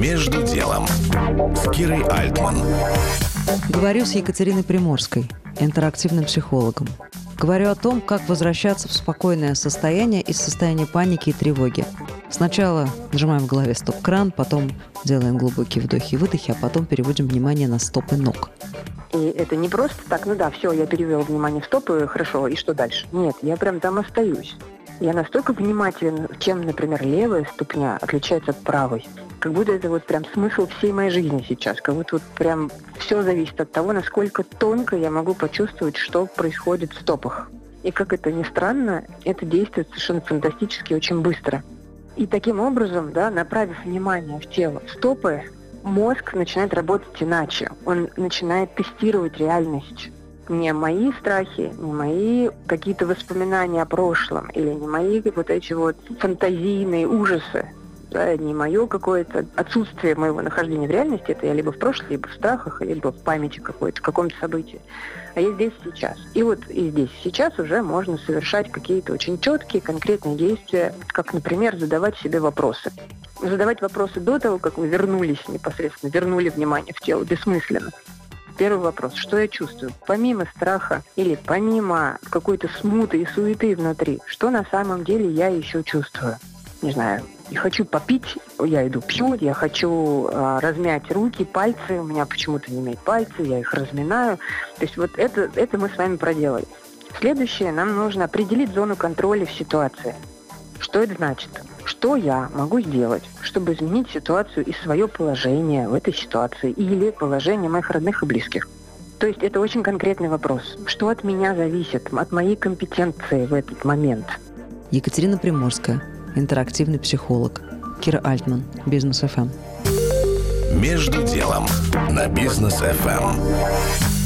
Между делом с Кирой Альтман. Говорю с Екатериной Приморской, интерактивным психологом. Говорю о том, как возвращаться в спокойное состояние из состояния паники и тревоги. Сначала нажимаем в голове стоп-кран, потом делаем глубокие вдохи и выдохи, а потом переводим внимание на стопы ног. И это не просто так, ну да, все, я перевел внимание в стопы, хорошо, и что дальше? Нет, я прям там остаюсь. Я настолько внимателен, чем, например, левая ступня отличается от правой. Как будто это вот прям смысл всей моей жизни сейчас. Как будто вот прям все зависит от того, насколько тонко я могу почувствовать, что происходит в стопах. И как это ни странно, это действует совершенно фантастически очень быстро. И таким образом, да, направив внимание в тело, в стопы, мозг начинает работать иначе. Он начинает тестировать реальность не мои страхи, не мои какие-то воспоминания о прошлом или не мои вот эти вот фантазийные ужасы, да, не мое какое-то отсутствие моего нахождения в реальности, это я либо в прошлом, либо в страхах, либо в памяти какой-то, в каком-то событии. А я здесь сейчас. И вот и здесь сейчас уже можно совершать какие-то очень четкие, конкретные действия, как, например, задавать себе вопросы. Задавать вопросы до того, как вы вернулись непосредственно, вернули внимание в тело, бессмысленно. Первый вопрос. Что я чувствую? Помимо страха или помимо какой-то смуты и суеты внутри, что на самом деле я еще чувствую? Не знаю, я хочу попить, я иду пью, я хочу э, размять руки, пальцы, у меня почему-то не имеют пальцы, я их разминаю. То есть вот это, это мы с вами проделали. Следующее, нам нужно определить зону контроля в ситуации. Что это значит? Что я могу сделать, чтобы изменить ситуацию и свое положение в этой ситуации или положение моих родных и близких? То есть это очень конкретный вопрос. Что от меня зависит, от моей компетенции в этот момент? Екатерина Приморская, интерактивный психолог. Кира Альтман, Бизнес ФМ. Между делом на бизнес ФМ.